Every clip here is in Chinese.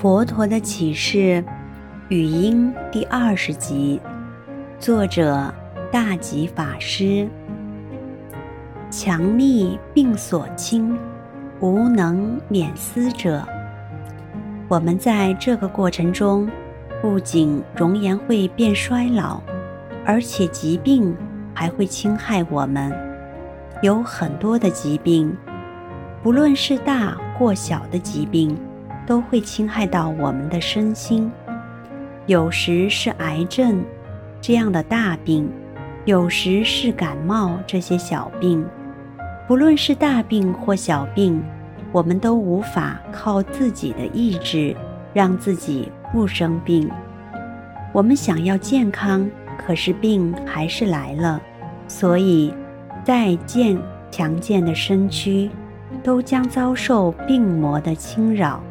佛陀的启示语音第二十集，作者大吉法师。强力病所轻，无能免思者。我们在这个过程中，不仅容颜会变衰老，而且疾病还会侵害我们。有很多的疾病，不论是大或小的疾病。都会侵害到我们的身心，有时是癌症这样的大病，有时是感冒这些小病。不论是大病或小病，我们都无法靠自己的意志让自己不生病。我们想要健康，可是病还是来了，所以再健强健的身躯，都将遭受病魔的侵扰。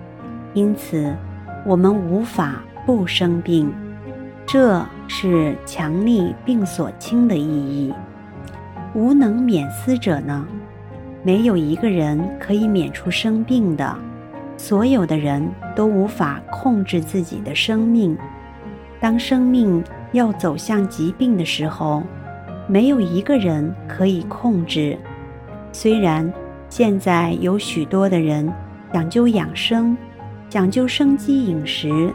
因此，我们无法不生病，这是强力病所轻的意义。无能免思者呢？没有一个人可以免除生病的，所有的人都无法控制自己的生命。当生命要走向疾病的时候，没有一个人可以控制。虽然现在有许多的人讲究养生。讲究生机饮食，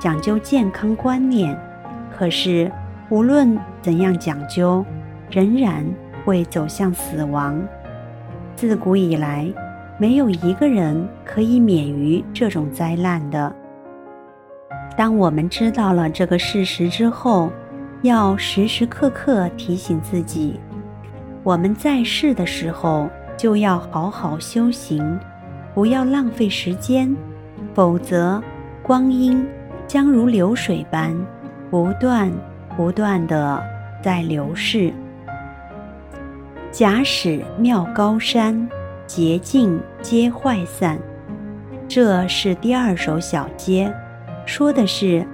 讲究健康观念，可是无论怎样讲究，仍然会走向死亡。自古以来，没有一个人可以免于这种灾难的。当我们知道了这个事实之后，要时时刻刻提醒自己：我们在世的时候就要好好修行，不要浪费时间。否则，光阴将如流水般不断不断地在流逝。假使妙高山，捷径皆坏散。这是第二首小节，说的是，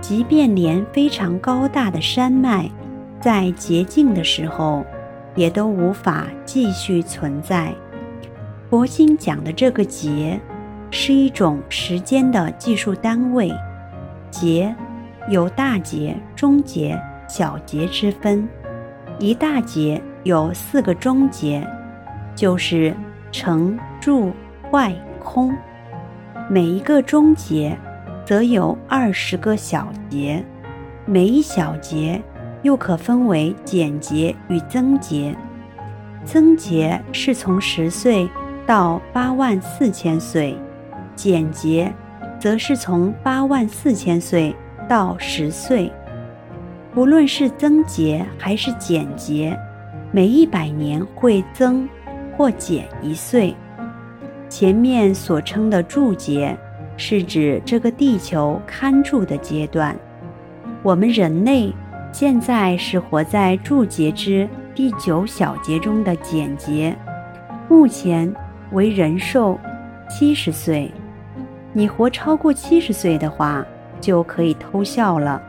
即便连非常高大的山脉，在捷径的时候，也都无法继续存在。佛经讲的这个劫。是一种时间的计数单位，节有大节、中节、小节之分。一大节有四个中节，就是成、住、坏、空。每一个中节则有二十个小节，每一小节又可分为减劫与增节。增节是从十岁到八万四千岁。简劫，则是从八万四千岁到十岁。不论是增节还是减节，每一百年会增或减一岁。前面所称的住劫，是指这个地球看住的阶段。我们人类现在是活在住劫之第九小劫中的简劫，目前为人寿七十岁。你活超过七十岁的话，就可以偷笑了。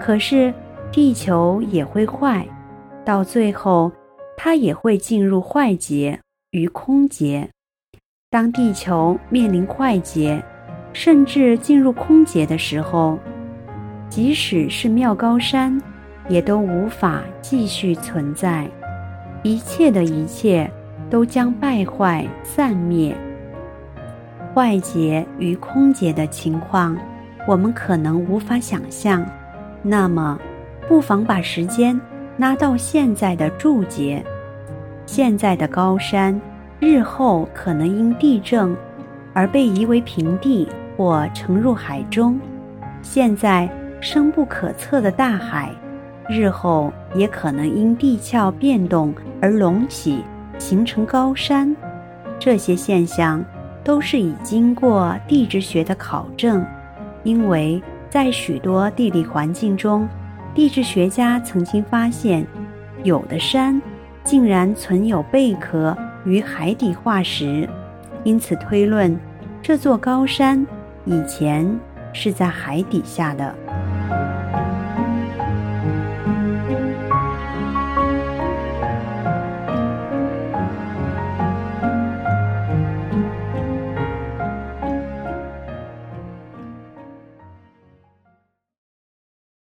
可是地球也会坏，到最后它也会进入坏劫与空劫。当地球面临坏劫，甚至进入空劫的时候，即使是妙高山，也都无法继续存在。一切的一切都将败坏散灭。坏劫与空劫的情况，我们可能无法想象。那么，不妨把时间拉到现在的住劫。现在的高山，日后可能因地震而被夷为平地或沉入海中。现在深不可测的大海，日后也可能因地壳变动而隆起，形成高山。这些现象。都是已经过地质学的考证，因为在许多地理环境中，地质学家曾经发现，有的山竟然存有贝壳与海底化石，因此推论这座高山以前是在海底下的。